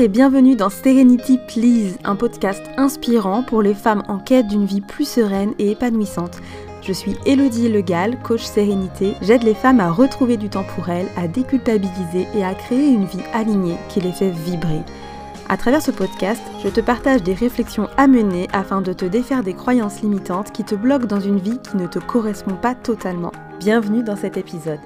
Et bienvenue dans Serenity Please, un podcast inspirant pour les femmes en quête d'une vie plus sereine et épanouissante. Je suis Elodie Legal, coach sérénité. J'aide les femmes à retrouver du temps pour elles, à déculpabiliser et à créer une vie alignée qui les fait vibrer. À travers ce podcast, je te partage des réflexions à mener afin de te défaire des croyances limitantes qui te bloquent dans une vie qui ne te correspond pas totalement. Bienvenue dans cet épisode.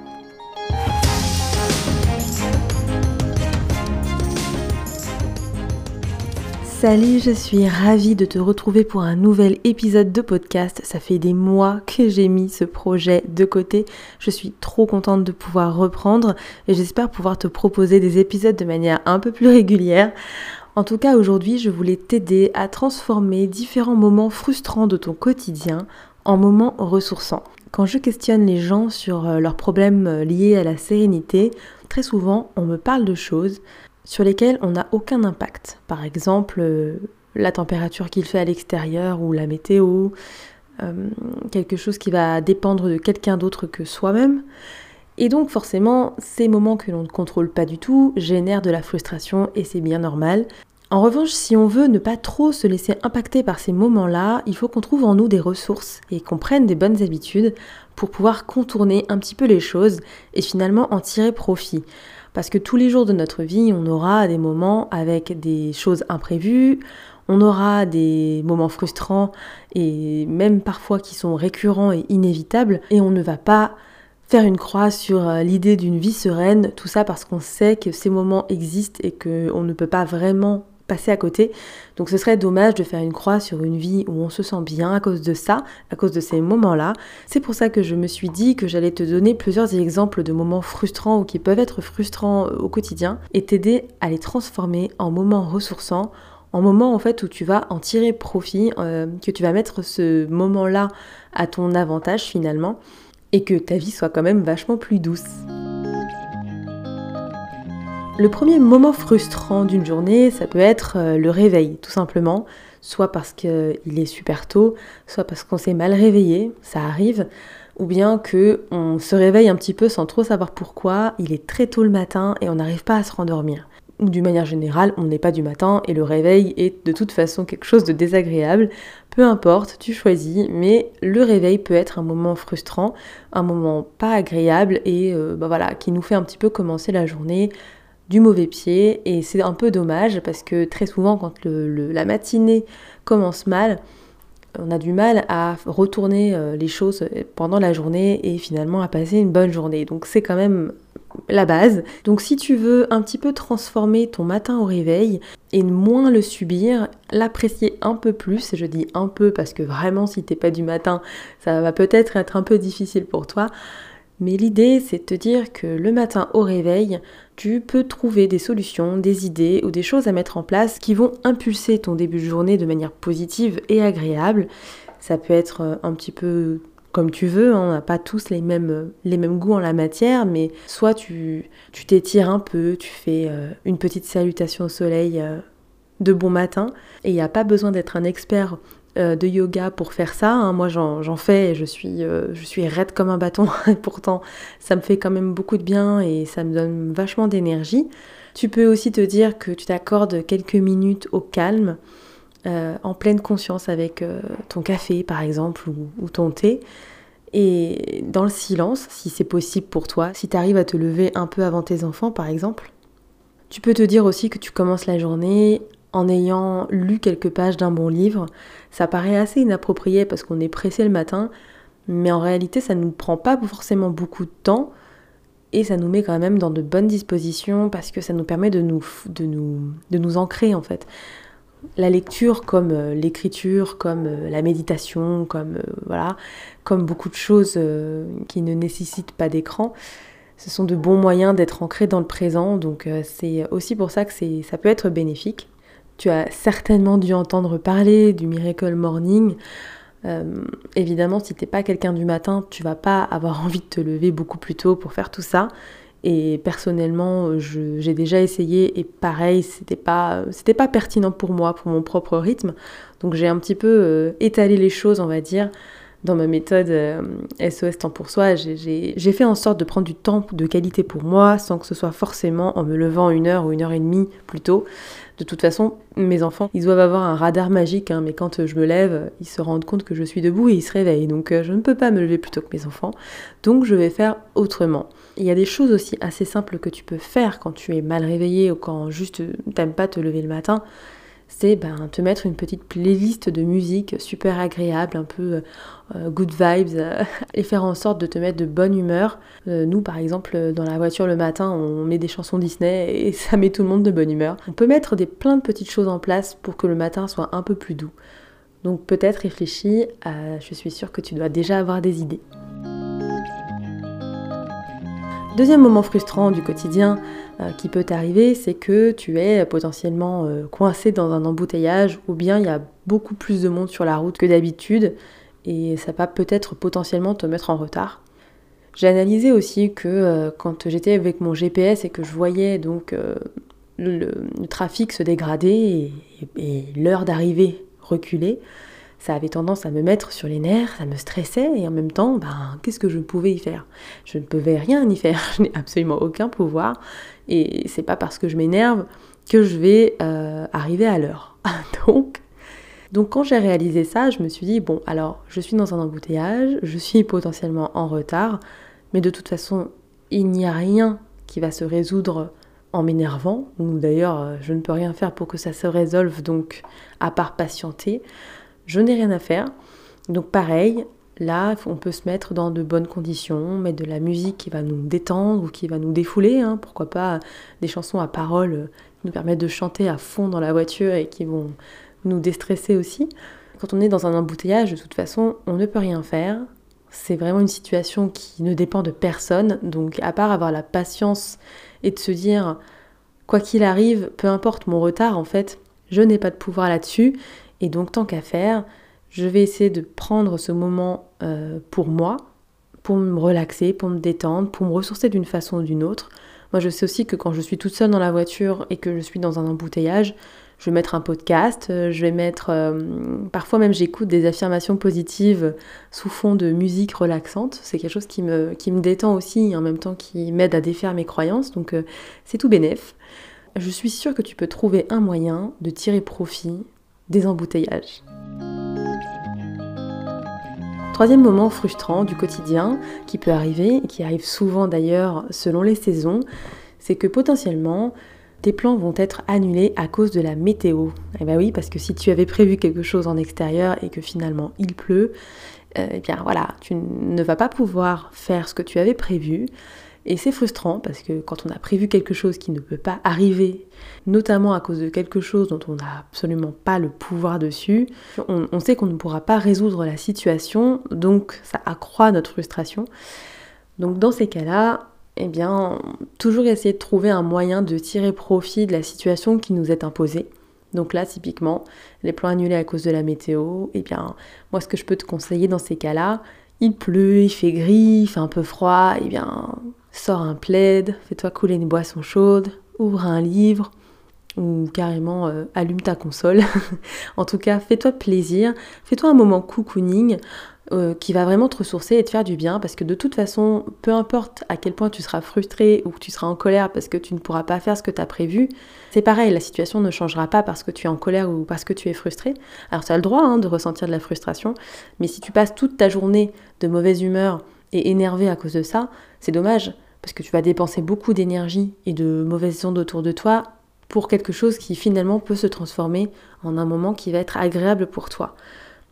Salut, je suis ravie de te retrouver pour un nouvel épisode de podcast. Ça fait des mois que j'ai mis ce projet de côté. Je suis trop contente de pouvoir reprendre et j'espère pouvoir te proposer des épisodes de manière un peu plus régulière. En tout cas, aujourd'hui, je voulais t'aider à transformer différents moments frustrants de ton quotidien en moments ressourçants. Quand je questionne les gens sur euh, leurs problèmes euh, liés à la sérénité, très souvent, on me parle de choses sur lesquels on n'a aucun impact. Par exemple, euh, la température qu'il fait à l'extérieur ou la météo, euh, quelque chose qui va dépendre de quelqu'un d'autre que soi-même. Et donc forcément, ces moments que l'on ne contrôle pas du tout génèrent de la frustration et c'est bien normal. En revanche, si on veut ne pas trop se laisser impacter par ces moments-là, il faut qu'on trouve en nous des ressources et qu'on prenne des bonnes habitudes pour pouvoir contourner un petit peu les choses et finalement en tirer profit. Parce que tous les jours de notre vie, on aura des moments avec des choses imprévues, on aura des moments frustrants et même parfois qui sont récurrents et inévitables, et on ne va pas faire une croix sur euh, l'idée d'une vie sereine, tout ça parce qu'on sait que ces moments existent et qu'on ne peut pas vraiment passer à côté. Donc ce serait dommage de faire une croix sur une vie où on se sent bien à cause de ça, à cause de ces moments-là. C'est pour ça que je me suis dit que j'allais te donner plusieurs exemples de moments frustrants ou qui peuvent être frustrants euh, au quotidien et t'aider à les transformer en moments ressourçants, en moments en fait où tu vas en tirer profit, euh, que tu vas mettre ce moment-là à ton avantage finalement et que ta vie soit quand même vachement plus douce. Le premier moment frustrant d'une journée, ça peut être euh, le réveil, tout simplement. Soit parce qu'il est super tôt, soit parce qu'on s'est mal réveillé, ça arrive. Ou bien que on se réveille un petit peu sans trop savoir pourquoi, il est très tôt le matin et on n'arrive pas à se rendormir. Ou d'une manière générale, on n'est pas du matin et le réveil est de toute façon quelque chose de désagréable. Peu importe, tu choisis, mais le réveil peut être un moment frustrant, un moment pas agréable et euh, bah voilà, qui nous fait un petit peu commencer la journée mauvais pied et c'est un peu dommage parce que très souvent quand la matinée commence mal, on a du mal à retourner euh, les choses pendant la journée et finalement à passer une bonne journée. Donc c'est quand même la base. Donc si tu veux un petit peu transformer ton matin au réveil et moins le subir, l'apprécier un peu plus, je dis un peu parce que vraiment si t'es pas du matin, ça va peut-être être un peu difficile pour toi, mais l'idée, c'est de te dire que le matin au réveil, tu peux trouver des solutions, des idées ou des choses à mettre en place qui vont impulser ton début de journée de manière positive et agréable. Ça peut être euh, un petit peu comme tu veux, hein, on n'a pas tous les mêmes, les mêmes goûts en la matière, mais soit tu t'étires un peu, tu fais euh, une petite salutation au soleil euh, de bon matin, et il n'y a pas besoin d'être un expert euh, de yoga pour faire ça. Hein. Moi, j'en fais et je suis, euh, je suis raide comme un bâton. et pourtant, ça me fait quand même beaucoup de bien et ça me donne vachement d'énergie. Tu peux aussi te dire que tu t'accordes quelques minutes au calme, euh, en pleine conscience avec ton café, par exemple, ou, ou, ton thé. Et dans le silence, si c'est possible pour toi, si tu arrives à te lever un peu avant tes enfants, par exemple. Tu peux te dire aussi que tu commences la journée en ayant lu quelques pages d'un bon livre. Ça paraît assez inapproprié parce qu'on est pressé le matin, mais en réalité ça ne nous prend pas forcément beaucoup de temps et ça nous met quand même dans de bonnes dispositions parce que ça nous permet de nous, de nous, de nous ancrer en fait. La lecture comme euh, l'écriture, comme euh, la méditation, comme euh, voilà, comme beaucoup de choses qui ne nécessitent pas d'écran, ce sont de bons moyens d'être ancré dans le présent. Donc c'est aussi pour ça que ça peut être bénéfique. Tu as certainement dû entendre parler du Miracle Morning. Euh, évidemment, si t'es pas quelqu'un du matin, tu vas pas avoir envie de te lever beaucoup plus tôt pour faire tout ça. Et personnellement, j'ai déjà essayé et pareil, c'était pas, c'était pas pertinent pour moi, pour mon propre rythme. Donc j'ai un petit peu euh, étalé les choses, on va dire, dans ma méthode SOS euh, temps pour soi, j'ai fait en sorte de prendre du temps de qualité pour moi sans que ce soit forcément en me levant une heure ou une heure et demie plus tôt. De toute façon, mes enfants, ils doivent avoir un radar magique, hein, mais quand je me lève, ils se rendent compte que je suis debout et ils se réveillent. Donc euh, je ne peux pas me lever plus tôt que mes enfants. Donc je vais faire autrement. Il y a des choses aussi assez simples que tu peux faire quand tu es mal réveillé ou quand juste t'aimes pas te lever le matin c'est ben, te mettre une petite playlist de musique super agréable, un peu euh, good vibes, euh, et faire en sorte de te mettre de bonne humeur. Euh, nous, par exemple, dans la voiture le matin, on met des chansons Disney et ça met tout le monde de bonne humeur. On peut mettre des, plein de petites choses en place pour que le matin soit un peu plus doux. Donc peut-être réfléchis, je suis sûre que tu dois déjà avoir des idées. Deuxième moment frustrant du quotidien euh, qui peut t'arriver, c'est que tu es potentiellement euh, coincé dans un embouteillage ou bien il y a beaucoup plus de monde sur la route que d'habitude et ça va peut-être potentiellement te mettre en retard. J'ai analysé aussi que euh, quand j'étais avec mon GPS et que je voyais donc le, trafic se dégrader et l'heure d'arrivée reculer, ça avait tendance à me mettre sur les nerfs, ça me stressait et en même temps, ben, qu'est-ce que je pouvais y faire? Je ne pouvais rien y faire, je n'ai absolument aucun pouvoir et c'est pas parce que je m'énerve que je vais euh, arriver à l'heure. donc, donc quand j'ai réalisé ça, je me suis dit, bon, alors je suis dans un embouteillage, je suis potentiellement en retard, mais de toute façon, il n'y a rien qui va se résoudre en m'énervant, ou d'ailleurs je ne peux rien faire pour que ça se résolve, donc à part patienter je n'ai rien à faire. Donc pareil, là, on peut se mettre dans de bonnes conditions, mettre de la musique qui va nous détendre ou qui va nous défouler, hein. pourquoi pas des chansons à paroles qui nous permettent de chanter à fond dans la voiture et qui vont nous déstresser aussi. Quand on est dans un embouteillage, de toute façon, on ne peut rien faire. C'est vraiment une situation qui ne dépend de personne, donc à part avoir la patience et de se dire, quoi qu'il arrive, peu importe mon retard, en fait, je n'ai pas de pouvoir là-dessus et donc tant qu'à faire, je vais essayer de prendre ce moment euh, pour moi, pour me relaxer, pour me détendre, pour me ressourcer d'une façon ou d'une autre. Moi je sais aussi que quand je suis toute seule dans la voiture et que je suis dans un embouteillage, je vais mettre un podcast, euh, je vais mettre... Euh, parfois même j'écoute des affirmations positives sous fond de musique relaxante. C'est quelque chose qui me, qui me détend aussi et en même temps qui m'aide à défaire mes croyances. Donc c'est tout bénef. Je suis sûre que tu peux trouver un moyen de tirer profit des embouteillages. Troisième moment frustrant du quotidien qui peut arriver, et qui arrive souvent d'ailleurs selon les saisons, c'est que potentiellement tes plans vont être annulés à cause de la météo. Et eh bien oui, parce que si tu avais prévu quelque chose en extérieur et que finalement il pleut, euh, eh bien voilà, tu ne vas pas pouvoir faire ce que tu avais prévu. Et c'est frustrant parce que quand on a prévu quelque chose qui ne peut pas arriver, notamment à cause de quelque chose dont on n'a absolument pas le pouvoir dessus, on, sait qu'on ne pourra pas résoudre la situation, donc ça accroît notre frustration. Donc dans ces cas-là, eh bien, toujours essayer de trouver un moyen de tirer profit de la situation qui nous est imposée. Donc là, typiquement, les plans annulés à cause de la météo, eh bien, moi, ce que je peux te conseiller dans ces cas-là, il pleut, il fait gris, il fait un peu froid, eh bien, sors un plaid, fais-toi couler une boisson chaude, ouvre un livre ou carrément euh, allume ta console. en tout cas, fais-toi plaisir, fais-toi un moment cocooning euh, qui va vraiment te ressourcer et te faire du bien parce que de toute façon, peu importe à quel point tu seras frustré ou que tu seras en colère parce que tu ne pourras pas faire ce que tu as prévu, c'est pareil, la situation ne changera pas parce que tu es en colère ou parce que tu es frustré. Alors tu as le droit hein, de ressentir de la frustration, mais si tu passes toute ta journée de mauvaise humeur et énervé à cause de ça, c'est dommage parce que tu vas dépenser beaucoup d'énergie et de mauvaises ondes autour de toi pour quelque chose qui finalement peut se transformer en un moment qui va être agréable pour toi.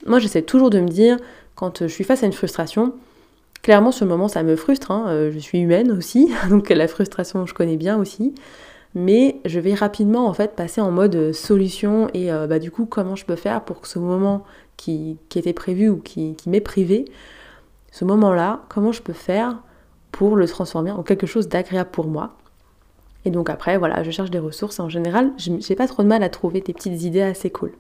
Moi, j'essaie toujours de me dire, quand je suis face à une frustration, clairement, ce moment, ça me frustre. Hein, euh, je suis humaine aussi, donc la frustration, je connais bien aussi. Mais je vais rapidement, en fait, passer en mode solution et euh, bah, du coup, comment je peux faire pour que ce moment qui, était prévu ou qui, qui m'est privé, ce moment-là, comment je peux faire pour le transformer en quelque chose d'agréable pour moi. Et donc après, voilà, je cherche des ressources. En général, j'ai pas trop de mal à trouver des petites idées assez cool.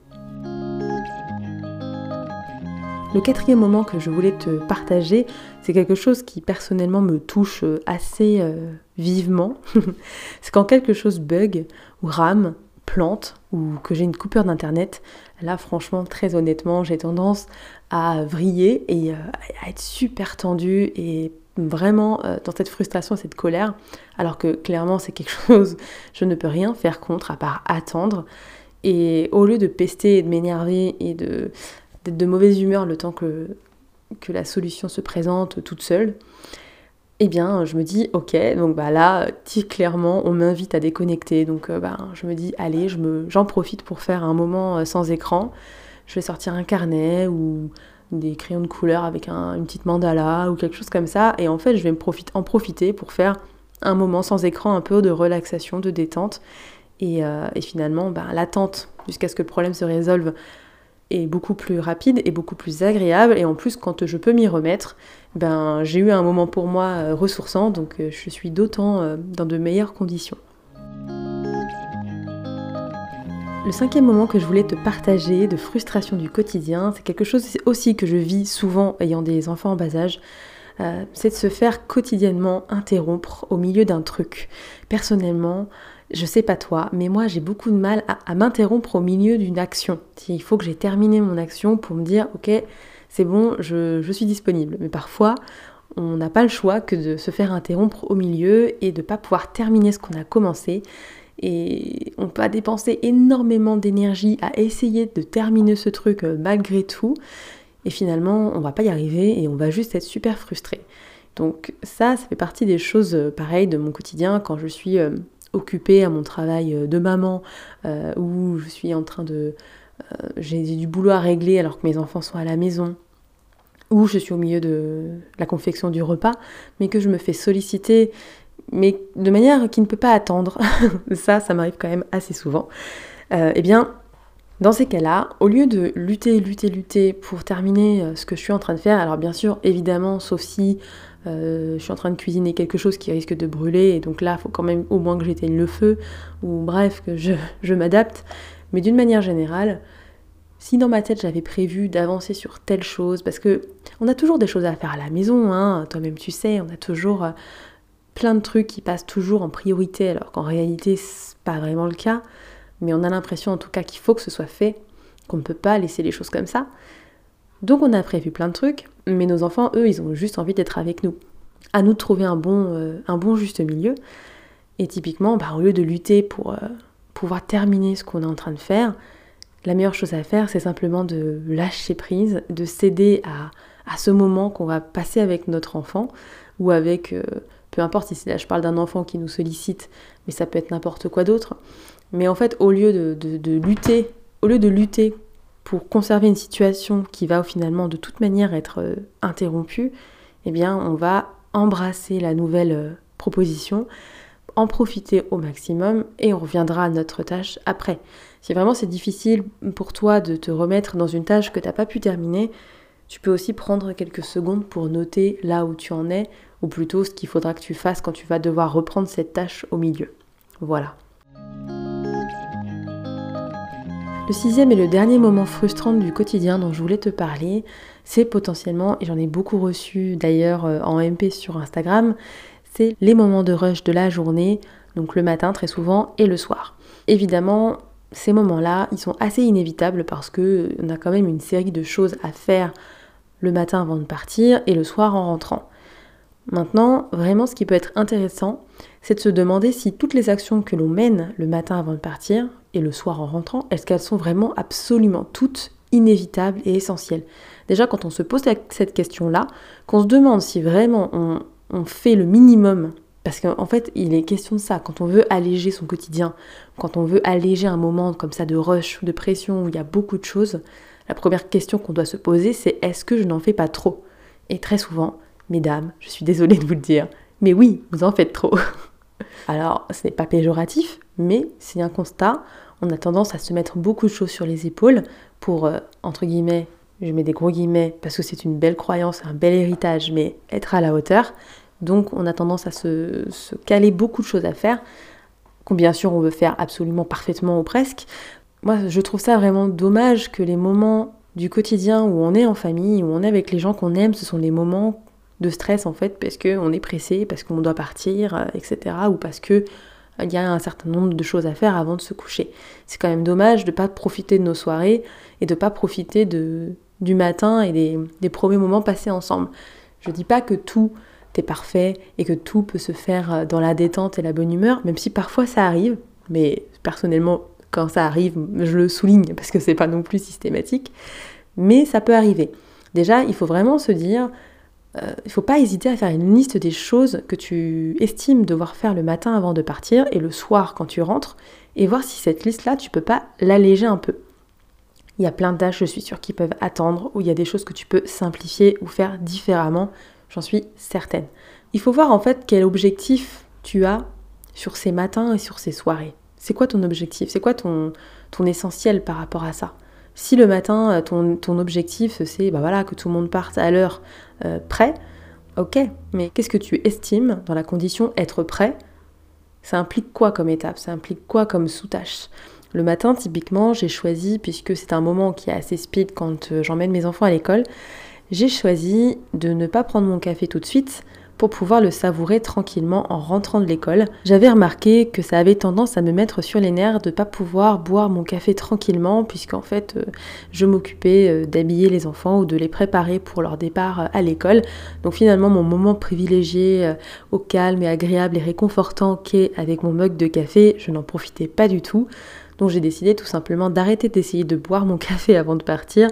Le quatrième moment que je voulais te partager, c'est quelque chose qui personnellement me touche euh, assez euh, vivement. c'est quand quelque chose bug ou rame, plante ou que j'ai une coupure d'internet. Là, franchement, très honnêtement, j'ai tendance à vriller et à être super tendue et vraiment dans cette frustration, cette colère, alors que clairement c'est quelque chose, je ne peux rien faire contre à part attendre. Et au lieu de pester et de m'énerver et de, d'être de mauvaise humeur le temps que, que la solution se présente toute seule, eh bien, je me dis, ok, donc bah là, clairement, on m'invite à déconnecter. Donc, euh, bah, je me dis, allez, je j'en profite pour faire un moment euh, sans écran. Je vais sortir un carnet ou des crayons de couleur avec une petite mandala ou quelque chose comme ça. Et en fait, je vais me en profiter pour faire un moment sans écran, un peu de relaxation, de détente. Et, euh, finalement, bah, l'attente jusqu'à ce que le problème se résolve est beaucoup plus rapide et beaucoup plus agréable. Et en plus, quand je peux m'y remettre, ben, j'ai eu un moment pour moi euh, ressourçant, donc euh, je suis d'autant dans de meilleures conditions. Le cinquième moment que je voulais te partager de frustration du quotidien, c'est quelque chose aussi que je vis souvent ayant des enfants en bas âge, c'est de se faire quotidiennement interrompre au milieu d'un truc. Personnellement, je sais pas toi, mais moi j'ai beaucoup de mal à, m'interrompre au milieu d'une action. Il faut que j'ai terminé mon action pour me dire, ok, c'est bon, je, suis disponible. Mais parfois, on n'a pas le choix que de se faire interrompre au milieu et de ne pas pouvoir terminer ce qu'on a commencé. Et on peut dépenser énormément d'énergie à essayer de terminer ce truc euh, malgré tout. Et finalement, on va pas y arriver et on va juste être super frustré. Donc ça, ça fait partie des choses euh, pareilles de mon quotidien quand je suis euh, occupée à mon travail de maman, où je suis en train de... J'ai du boulot à régler alors que mes enfants sont à la maison, ou je suis au milieu de la confection du repas, mais que je me fais solliciter, mais de manière qui ne peut pas attendre, ça, ça m'arrive quand même assez souvent, eh bien, dans ces cas-là, au lieu de lutter, lutter, lutter pour terminer ce que je suis en train de faire, alors bien sûr, évidemment, sauf si euh, je suis en train de cuisiner quelque chose qui risque de brûler, et donc là, il faut quand même au moins que j'éteigne le feu, ou bref, que je, m'adapte. Mais d'une manière générale, si dans ma tête j'avais prévu d'avancer sur telle chose, parce que on a toujours des choses à faire à la maison, hein, toi-même tu sais, on a toujours euh, plein de trucs qui passent toujours en priorité, alors qu'en réalité c'est pas vraiment le cas, mais on a l'impression en tout cas qu'il faut que ce soit fait, qu'on ne peut pas laisser les choses comme ça. Donc on a prévu plein de trucs, mais nos enfants, eux, ils ont juste envie d'être avec nous. À nous de trouver un bon, euh, juste milieu. Et typiquement, bah, au lieu de lutter pour euh, pouvoir terminer ce qu'on est en train de faire, la meilleure chose à faire, c'est simplement de lâcher prise, de céder à, ce moment qu'on va passer avec notre enfant, ou avec, euh, peu importe si là je parle d'un enfant qui nous sollicite, mais ça peut être n'importe quoi d'autre. Mais en fait, au lieu de lutter, au lieu de lutter pour conserver une situation qui va finalement de toute manière être euh, interrompue, eh bien on va embrasser la nouvelle euh, proposition, en profiter au maximum et on reviendra à notre tâche après. Si vraiment c'est difficile pour toi de te remettre dans une tâche que tu n'as pas pu terminer, tu peux aussi prendre quelques secondes pour noter là où tu en es, ou plutôt ce qu'il faudra que tu fasses quand tu vas devoir reprendre cette tâche au milieu. Voilà. Le sixième et le dernier moment frustrant du quotidien dont je voulais te parler, c'est potentiellement, et j'en ai beaucoup reçu d'ailleurs euh, en MP sur Instagram, c'est les moments de rush de la journée, donc le matin très souvent et le soir. Évidemment, ces moments-là, ils sont assez inévitables parce que on a quand même une série de choses à faire le matin avant de partir et le soir en rentrant. Maintenant, vraiment ce qui peut être intéressant, c'est de se demander si toutes les actions que l'on mène le matin avant de partir, et le soir en rentrant, est-ce qu'elles sont vraiment absolument toutes inévitables et essentielles? Déjà, quand on se pose cette question-là, qu'on se demande si vraiment on, fait le minimum, parce qu'en fait, il est question de ça, quand on veut alléger son quotidien, quand on veut alléger un moment comme ça de rush de pression où il y a beaucoup de choses, la première question qu'on doit se poser, c'est est-ce que je n'en fais pas trop? Et très souvent, mesdames, je suis désolée de vous le dire, mais oui, vous en faites trop. Alors, ce n'est pas péjoratif, mais c'est un constat on a tendance à se mettre beaucoup de choses sur les épaules pour, euh, entre guillemets, je mets des gros guillemets parce que c'est une belle croyance, un bel héritage, mais être à la hauteur. Donc on a tendance à se, caler beaucoup de choses à faire, qu'on bien sûr on veut faire absolument parfaitement ou presque. Moi je trouve ça vraiment dommage que les moments du quotidien où on est en famille, où on est avec les gens qu'on aime, ce sont les moments de stress en fait parce qu'on est pressé, parce qu'on doit partir, euh, etc. Ou parce que il y a un certain nombre de choses à faire avant de se coucher. C'est quand même dommage de ne pas profiter de nos soirées et de ne pas profiter de, du matin et des, premiers moments passés ensemble. Je dis pas que tout est parfait et que tout peut se faire euh, dans la détente et la bonne humeur, même si parfois ça arrive, mais personnellement, quand ça arrive, je le souligne parce que c'est pas non plus systématique, mais ça peut arriver. Déjà, il faut vraiment se dire, euh, il ne faut pas hésiter à faire une liste des choses que tu estimes devoir faire le matin avant de partir et le soir quand tu rentres, et voir si cette liste-là, tu peux pas l'alléger un peu. Il y a plein de tâches, je suis sûre, qui peuvent attendre, ou il y a des choses que tu peux simplifier ou faire différemment, j'en suis certaine. Il faut voir en fait quel objectif tu as sur ces matins et sur ces soirées. C'est quoi ton objectif? C'est quoi ton, ton essentiel par rapport à ça? Si le matin, ton, ton objectif, c'est bah voilà, que tout le monde parte à l'heure euh, prêt, ok, mais qu'est-ce que tu estimes dans la condition être prêt? Ça implique quoi comme étape? Ça implique quoi comme sous-tâche? Le matin, typiquement, j'ai choisi, puisque c'est un moment qui est assez speed quand euh, j'emmène mes enfants à l'école, j'ai choisi de ne pas prendre mon café tout de suite pour pouvoir le savourer tranquillement en rentrant de l'école. J'avais remarqué que ça avait tendance à me mettre sur les nerfs de ne pas pouvoir boire mon café tranquillement puisqu'en fait euh, je m'occupais euh, d'habiller les enfants ou de les préparer pour leur départ à l'école. Donc finalement mon moment privilégié au calme et agréable et réconfortant qu'est avec mon mug de café, je n'en profitais pas du tout. Donc j'ai décidé tout simplement d'arrêter d'essayer de boire mon café avant de partir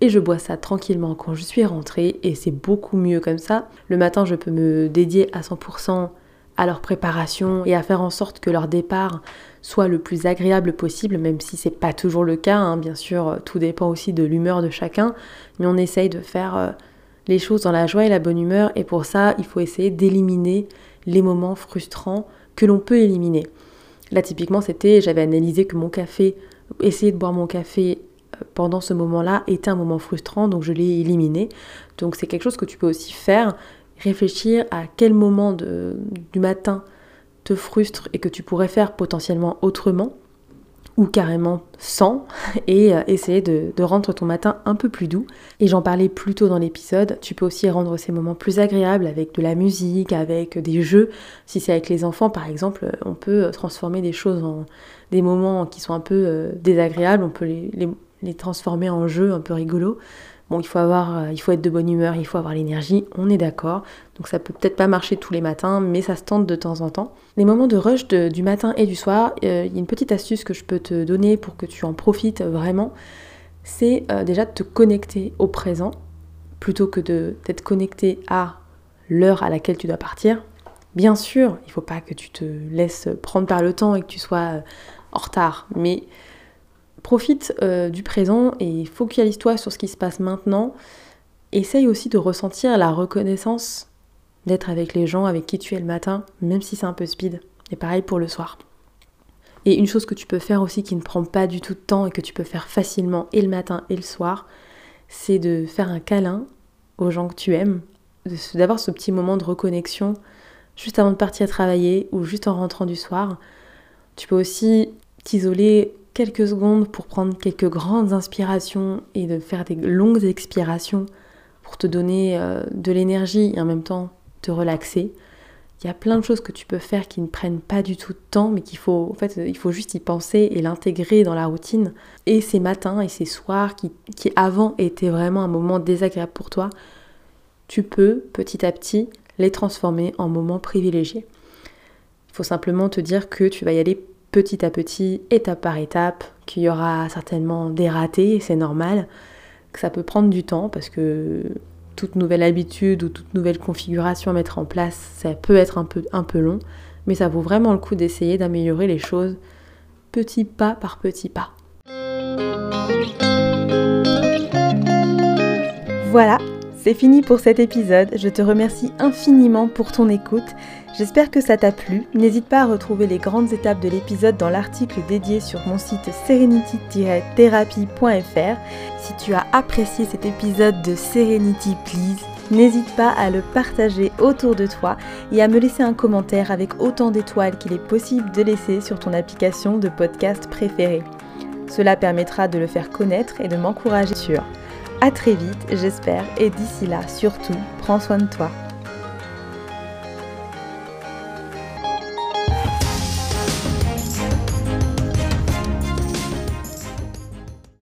et je bois ça tranquillement quand je suis rentrée et c'est beaucoup mieux comme ça. Le matin, je peux me dédier à 100% à leur préparation et à faire en sorte que leur départ soit le plus agréable possible, même si c'est pas toujours le cas. Hein. Bien sûr, tout dépend aussi de l'humeur de chacun, mais on essaye de faire euh, les choses dans la joie et la bonne humeur et pour ça, il faut essayer d'éliminer les moments frustrants que l'on peut éliminer. Là, typiquement, c'était, j'avais analysé que mon café, essayer de boire mon café euh, pendant ce moment-là était un moment frustrant, donc je l'ai éliminé. Donc c'est quelque chose que tu peux aussi faire, réfléchir à quel moment du matin te frustre et que tu pourrais faire potentiellement autrement ou carrément sans, et euh, essayer de, rendre ton matin un peu plus doux. Et j'en parlais plus tôt dans l'épisode, tu peux aussi rendre ces moments plus agréables avec de la musique, avec des jeux. Si c'est avec les enfants par exemple, on peut transformer des choses en des moments qui sont un peu euh, désagréables, on peut les, les transformer en jeux un peu rigolos. Bon, il faut avoir, euh, il faut être de bonne humeur, il faut avoir l'énergie, on est d'accord. Donc ça peut peut-être pas marcher tous les matins, mais ça se tente de temps en temps. Les moments de rush du matin et du soir, euh, il y a une petite astuce que je peux te donner pour que tu en profites vraiment. C'est euh, déjà de te connecter au présent plutôt que d'être connecté à l'heure à laquelle tu dois partir. Bien sûr, il ne faut pas que tu te laisses prendre par le temps et que tu sois en retard, mais Profite euh, du présent et focalise-toi sur ce qui se passe maintenant. Essaye aussi de ressentir la reconnaissance d'être avec les gens avec qui tu es le matin, même si c'est un peu speed. Et pareil pour le soir. Et une chose que tu peux faire aussi qui ne prend pas du tout de temps et que tu peux faire facilement et le matin et le soir, c'est de faire un câlin aux gens que tu aimes, d'avoir ce petit moment de reconnexion juste avant de partir travailler ou juste en rentrant du soir. Tu peux aussi t'isoler quelques secondes pour prendre quelques grandes inspirations et de faire des longues expirations pour te donner euh, de l'énergie et en même temps te relaxer. Il y a plein de choses que tu peux faire qui ne prennent pas du tout de temps, mais qu'il faut, en fait, il faut juste y penser et l'intégrer dans la routine. Et ces matins et ces soirs qui, qui avant étaient vraiment un moment désagréable pour toi, tu peux petit à petit les transformer en moments privilégiés. Il faut simplement te dire que tu vas y aller petit à petit, étape par étape, qu'il y aura certainement des ratés, c'est normal, que ça peut prendre du temps parce que toute nouvelle habitude ou toute nouvelle configuration à mettre en place, ça peut être un peu, un peu long, mais ça vaut vraiment le coup d'essayer d'améliorer les choses petit pas par petit pas. Voilà, c'est fini pour cet épisode. Je te remercie infiniment pour ton écoute. J'espère que ça t'a plu. N'hésite pas à retrouver les grandes étapes de l'épisode dans l'article dédié sur mon site serenity-therapy.fr. Si tu as apprécié cet épisode de Serenity Please, n'hésite pas à le partager autour de toi et à me laisser un commentaire avec autant d'étoiles qu'il est possible de laisser sur ton application de podcast préférée. Cela permettra de le faire connaître et de m'encourager sur. A très vite, j'espère, et d'ici là, surtout, prends soin de toi.